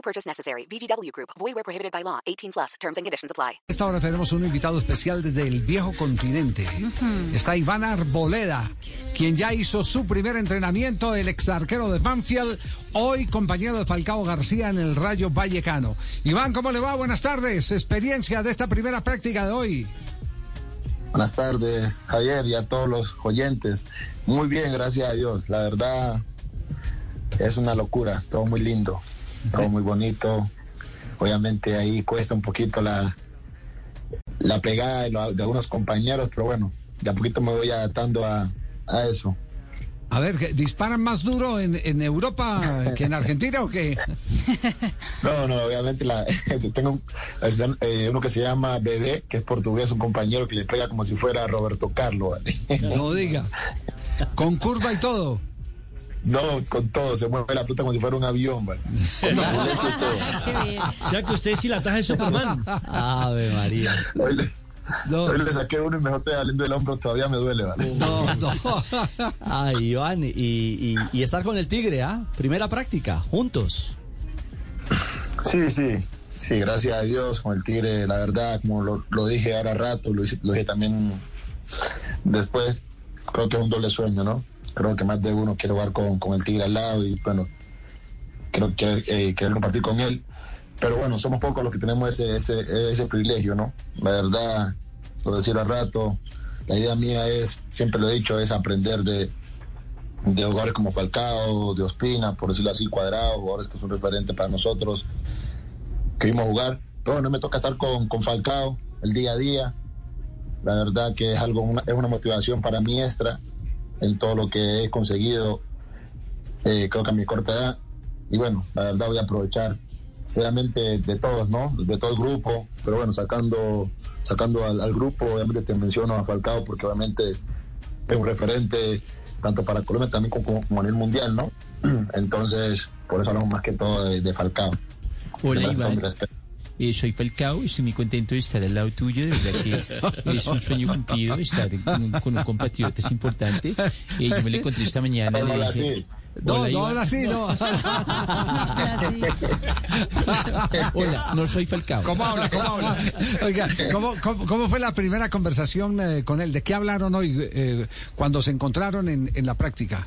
No purchase necessary. VGW Group. Void where prohibited by law. 18 plus. Terms and conditions apply. Esta hora tenemos un invitado especial desde el viejo continente. Está Iván Arboleda, quien ya hizo su primer entrenamiento, el ex arquero de Banfield, hoy compañero de Falcao García en el Rayo Vallecano. Iván, ¿cómo le va? Buenas tardes. Experiencia de esta primera práctica de hoy. Buenas tardes, Javier, y a todos los oyentes. Muy bien, gracias a Dios. La verdad es una locura, todo muy lindo, todo muy bonito. Obviamente ahí cuesta un poquito la, la pegada de, lo- de algunos compañeros, pero bueno, de a poquito me voy adaptando a, a eso. A ver, ¿qué- ¿disparan más duro en, en Europa que en Argentina o qué? No, no, obviamente la, tengo un- eh, uno que se llama Bebé, que es portugués, un compañero que le pega como si fuera Roberto Carlos. ¿vale? No diga. Con curva y todo. No, con todo, se mueve la puta como si fuera un avión, ¿vale? O sea que usted sí la taja de Superman. Ave María. Hoy le, No. hoy le saqué uno y me estoy saliendo del hombro, todavía me duele, ¿vale? No, no. Ay, Iván, y, y- y estar con el Tigre, ¿ah? Primera práctica, juntos. Sí, sí, sí, gracias a Dios con el Tigre, la verdad, como lo, lo dije ahora rato, lo, hice- lo dije también después, creo que es un doble sueño, ¿no? Creo que más de uno quiere jugar con, con el Tigre al lado y bueno, creo que eh, compartir con él. Pero bueno, somos pocos los que tenemos ese, ese, ese privilegio, ¿no? La verdad, lo decía al rato, la idea mía es, siempre lo he dicho, es aprender de, de jugadores como Falcao, de Ospina, por decirlo así, Cuadrado, jugadores que son referentes para nosotros, que jugar. Pero bueno, me toca estar con, con Falcao el día a día. La verdad que es algo, una, es una motivación para mí extra en todo lo que he conseguido, eh, creo que a mi corta edad. Y bueno, la verdad voy a aprovechar, obviamente de todos, ¿no? De todo el grupo, pero bueno, sacando, sacando al, al grupo, obviamente te menciono a Falcao porque obviamente es un referente tanto para Colombia también como, como a nivel mundial, ¿no? Entonces, por eso hablamos más que todo de, de Falcao. Hola, Eh, soy Falcao, estoy muy contento de estar al lado tuyo, de verdad que es un sueño cumplido estar con un, con un compatriota, es importante. Eh, yo me lo encontré esta mañana. No, le no, dije, así. No, Hola, no, ahora sí, no. Hola, no soy Falcao. ¿Cómo habla? ¿Cómo habla? Oiga, ¿cómo, cómo, cómo fue la primera conversación eh, con él? ¿De qué hablaron hoy eh, cuando se encontraron en, en la práctica?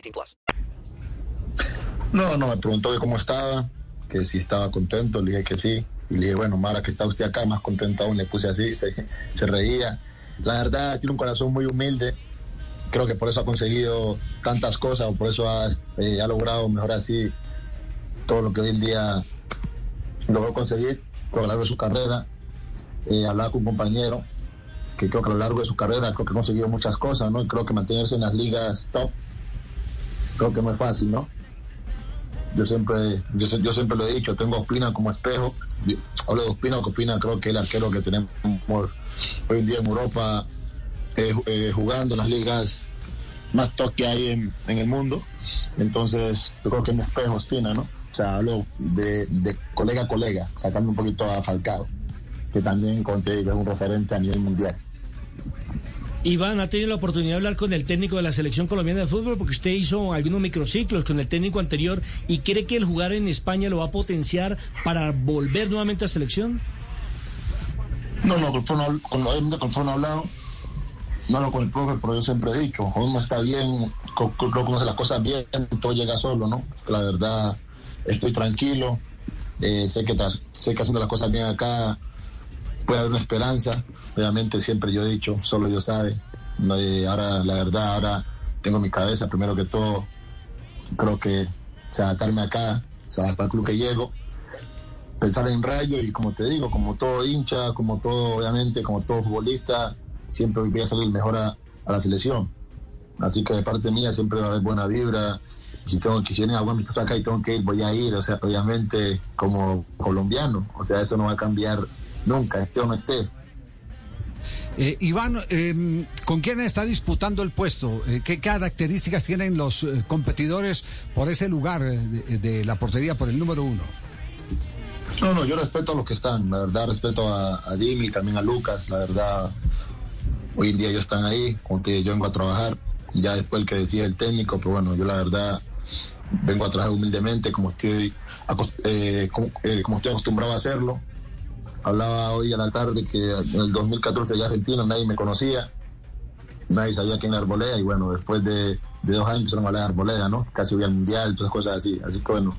18 plus. No, no, me preguntó que cómo estaba, que si estaba contento, le dije que sí. Y le dije, bueno, Mara, que está usted acá, más contento aún, le puse así, se, reía. La verdad, tiene un corazón muy humilde. Creo que por eso ha conseguido tantas cosas, o por eso ha, eh, logrado mejor así todo lo que hoy en día logró conseguir a lo largo de su carrera. Eh, hablaba con un compañero que creo que a lo largo de su carrera creo que ha conseguido muchas cosas, ¿no? Creo que mantenerse en las ligas top creo que no es fácil, ¿no? Yo siempre, yo, yo siempre lo he dicho, tengo a Ospina como espejo. Hablo de Ospina, porque Ospina creo que es el arquero que tenemos hoy en día en Europa, eh, eh, jugando las ligas más top que hay en, el mundo. Entonces, yo creo que es mi espejo Ospina, ¿no? O sea, hablo de, colega a colega, sacando un poquito a Falcao, que también, como te es un referente a nivel mundial. Iván, ¿ha tenido la oportunidad de hablar con el técnico de la selección colombiana de fútbol? Porque usted hizo algunos microciclos con el técnico anterior y cree que el jugar en España lo va a potenciar para volver nuevamente a selección. No, no, con, Fon- con, con Fon hablado, no hablo con el profe, pero yo siempre he dicho, uno está bien, co- co- no conoce las cosas bien, todo llega solo, ¿no? La verdad, estoy tranquilo, Eh, sé, que sé que haciendo las cosas bien acá puede haber una esperanza. Obviamente siempre yo he dicho, solo Dios sabe. Ahora, la verdad, ahora tengo mi cabeza, primero que todo, creo que o adaptarme acá, o sea, para el club que llego, pensar en Rayo y como te digo, como todo hincha, como todo, obviamente, como todo futbolista, siempre voy a salir mejor a, la selección. Así que de parte mía siempre va a haber buena vibra. Si tengo que si algún amistoso acá y tengo que ir, voy a ir, o sea, obviamente como colombiano, o sea, eso no va a cambiar nunca, esté o no esté. Eh, Iván, eh, ¿con quién está disputando el puesto? Eh, ¿Qué características tienen los eh, competidores por ese lugar de, de la portería, por el número uno? No, no, yo respeto a los que están, la verdad respeto a, a también a Lucas, la verdad, hoy en día ellos están ahí, digo, yo vengo a trabajar, ya después el que decía el técnico, pero bueno, yo la verdad vengo a trabajar humildemente como estoy, como, eh, como estoy acostumbrado a hacerlo. Hablaba hoy a la tarde que en el 2014 ya Argentina nadie me conocía, nadie sabía quién era Arboleda y bueno, después de, de dos años empezaron a hablar de Arboleda, ¿no? Casi voy al mundial, todas cosas así, así que bueno,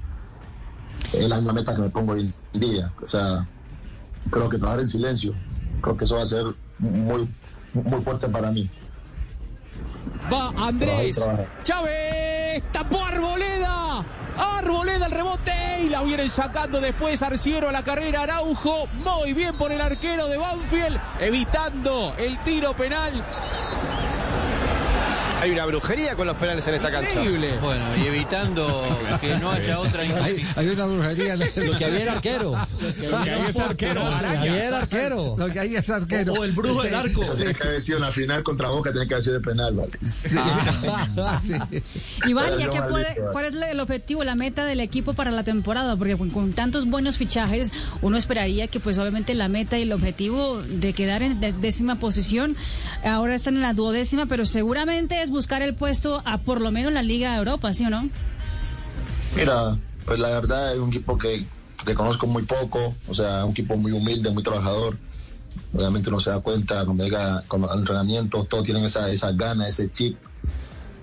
es la misma meta que me pongo hoy en día, o sea, creo que trabajar en silencio, creo que eso va a ser muy, muy fuerte para mí. Va Andrés. Chávez. Tapó Arboleda. Arboleda el rebote y la vienen sacando después Arciero a la carrera Araujo. Muy bien por el arquero de Banfield, evitando el tiro penal. Hay una brujería con los penales en esta cancha. Increíble. Bueno, y evitando que no haya otra Hay, injusticia. hay una brujería. Lo que había era arquero. Lo que hay es arquero. Lo que había era arquero. Lo que hay es arquero. O el brujo del arco. Eso tiene que haber sido en la final contra Boca, tiene que haber sido de penal, ¿vale? Sí. Sí. Iván, ¿ya qué puede, cuál es el objetivo, la meta del equipo para la temporada? Porque con, con tantos buenos fichajes, uno esperaría que pues obviamente la meta y el objetivo de quedar en décima posición, ahora están en la duodécima, pero seguramente es buscar el puesto a por lo menos la Liga de Europa, ¿sí o no? Mira, pues la verdad es un equipo que, que conozco muy poco, o sea, un equipo muy humilde, muy trabajador. Obviamente uno se da cuenta cuando llega con los entrenamientos, todos tienen esa, esa gana, ese chip,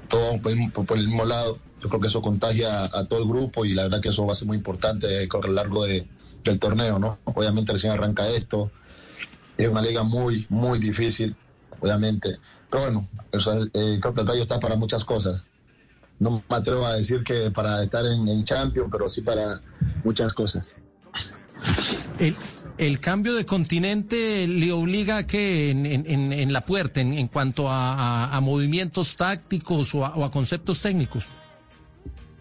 todos por, mismo- por el mismo lado. Yo creo que eso contagia a todo el grupo y la verdad que eso va a ser muy importante eh, con el largo de- del torneo, ¿no? Obviamente recién arranca esto, es una liga muy, muy difícil, obviamente. Pero bueno, eh, creo que el Rayo está para muchas cosas. No me atrevo a decir que para estar en, en Champions, pero sí para muchas cosas. El, el cambio de continente le obliga a que en- en- en la puerta, en, en cuanto a, a- a movimientos tácticos o a, o a conceptos técnicos.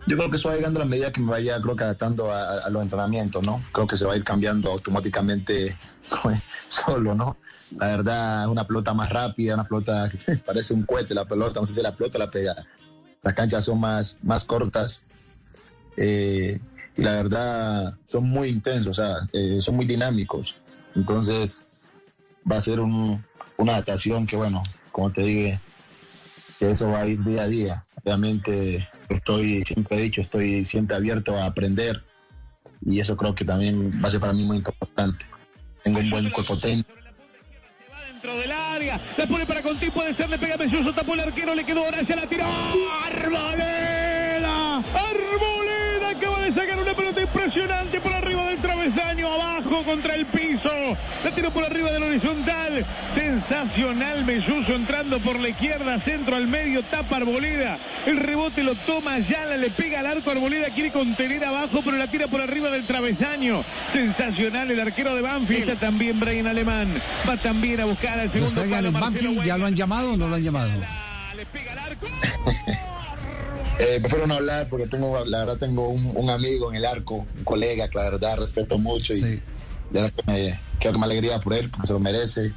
Yo creo que eso va llegando a la medida que me vaya, creo que adaptando a, los entrenamientos, ¿no? Creo que se va a ir cambiando automáticamente solo, ¿no? La verdad, una pelota más rápida, una pelota que parece un cohete la pelota, no sé si la pelota la pega. Las canchas son más, más cortas eh, y la verdad son muy intensos, o sea, eh, son muy dinámicos. Entonces va a ser un- una adaptación que, bueno, como te dije, que eso va a ir día a día. Obviamente estoy, siempre he dicho, estoy siempre abierto a aprender y eso creo que también va a ser para mí muy importante. Tengo un buen cuerpo técnico. dentro del área. La pone para Conti, puede ser, le pega Belloso, tapó el arquero, le quedó Horacia, la tiró. Abajo contra el piso. La tiró por arriba del horizontal. Sensacional Belloso entrando por la izquierda, centro al medio, tapa Arboleda. El rebote lo toma Yala, le pega al arco Arboleda, quiere contener abajo, pero la tira por arriba del travesaño. Sensacional el arquero de Banfield. Está también Brian Alemán. Va también a buscar al ¿Lo segundo palo Banfield? ¿Ya lo han llamado o no lo han llamado? Eh, prefiero no hablar porque tengo, la verdad tengo un, un amigo en el arco, un colega que la verdad respeto mucho y ya que me, creo que me alegría por él, porque se lo merece.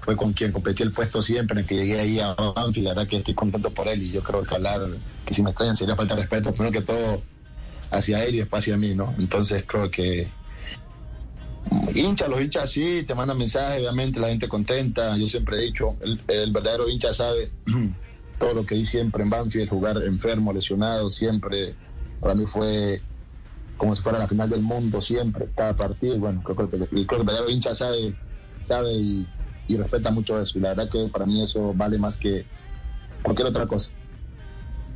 Fue con quien competí el puesto siempre, en que llegué ahí a Banfield, la verdad que estoy contento por él y yo creo que hablar, que si me extrañan sería falta de respeto, primero que todo hacia él y después hacia mí, ¿no? Entonces creo que hincha, los hinchas sí, te mandan mensajes, obviamente la gente contenta, yo siempre he dicho, el, el verdadero hincha sabe todo lo que di siempre en Banfield, jugar enfermo, lesionado, siempre, para mí fue como si fuera la final del mundo, siempre, cada partido, bueno, creo que, el verdadero hincha sabe, sabe y, y respeta mucho eso, y la verdad que para mí eso vale más que cualquier otra cosa.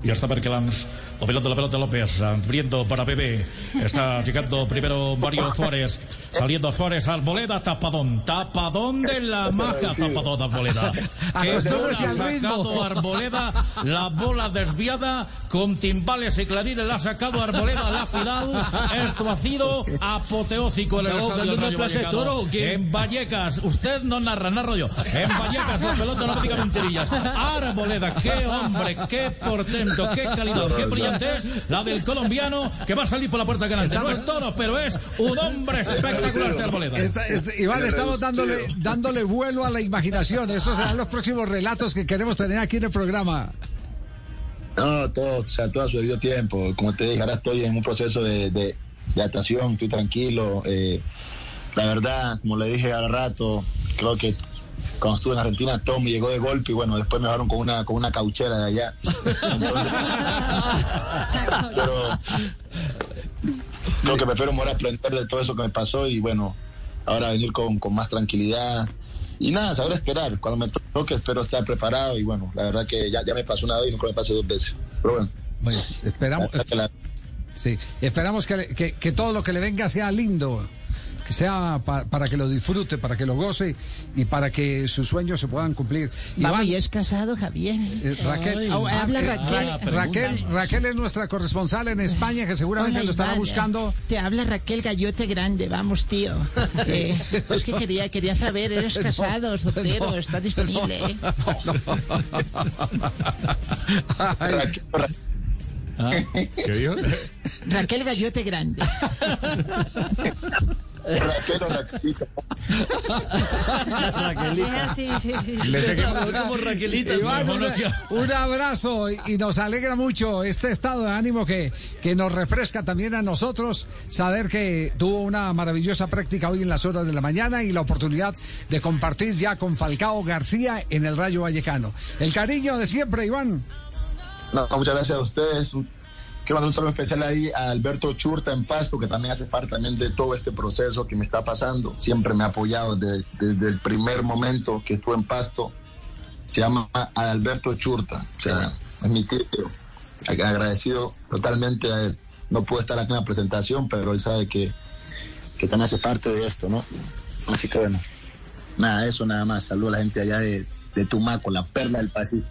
Y está Berkelans, movilando la pelota López, abriendo para Bebé. Está llegando primero Mario Suárez, saliendo Suárez Arboleda, tapadón, tapadón de la maca, tapadón Arboleda. Que ha sacado Arboleda, la bola desviada con timbales y clarines la ha sacado Arboleda a la final. Esto ha sido apoteósico en el ¿Estamos estadio Rayo toro? En Vallecas, usted no narra, narro yo. En Vallecas la pelota no diga mentirillas. Arboleda, qué hombre, qué qué calidad, qué brillantez. La del colombiano que va a salir por la puerta grande. No es toro, pero es un hombre espectacular este Arboleda. Esta- este- Iván, estamos dándole, dándole vuelo a la imaginación. Esos serán los próximos relatos que queremos tener aquí en el programa. No, todo, o sea, todo a su debido tiempo. Como te dije, ahora estoy en un proceso de, de, de adaptación, estoy tranquilo. eh, la verdad, como le dije hace rato, creo que cuando estuve en Argentina todo me llegó de golpe y bueno, después me dejaron con una, con una cauchera de allá. Entonces, pero creo que prefiero morir a aprender de todo eso que me pasó y bueno, ahora venir con, con más tranquilidad. Y nada, saber esperar. Cuando me toque, espero estar preparado. Y bueno, la verdad que ya, ya me pasó una vez y nunca me pasó dos veces. Pero bueno. Bueno, esperamos, La verdad que la- sí, esperamos que, le- que- que todo lo que le venga sea lindo, sea pa- para que lo disfrute, para que lo goce y para que sus sueños se puedan cumplir. ¿y es casado, Javier? eh, Raquel, Oh, habla ah, eh, Raquel. Ra- Raquel, Raquel es nuestra corresponsal en España que seguramente Hola, lo estará Iván. buscando. Te habla Raquel Gallote Grande, vamos, tío. Eh, es que quería, quería saber, ¿eres casado, soltero? No, ¿Estás disponible? eh? ¿Qué dijo? Raquel Gallote Grande. Raquel o Raquelito. Raquelita. Sí, sí, sí. Le seguimos. Como Raquelita, Iván, un, abrazo y, y nos alegra mucho este estado de ánimo que, que nos refresca también a nosotros saber que tuvo una maravillosa práctica hoy en las horas de la mañana y la oportunidad de compartir ya con Falcao García en el Rayo Vallecano. El cariño de siempre, Iván. No, muchas gracias a ustedes. Quiero mandar un saludo especial ahí a Alberto Churta en Pasto, que también hace parte también de todo este proceso que me está pasando. Siempre me ha apoyado desde, desde el primer momento que estuve en Pasto. Se llama Alberto Churta, o sea, es mi tío. Ag- Agradecido totalmente a él. No pude estar aquí en la presentación, pero él sabe que, que también hace parte de esto, ¿no? Así que bueno, nada, eso nada más. Saludo a la gente allá de, de Tumaco, la perla del Pacífico.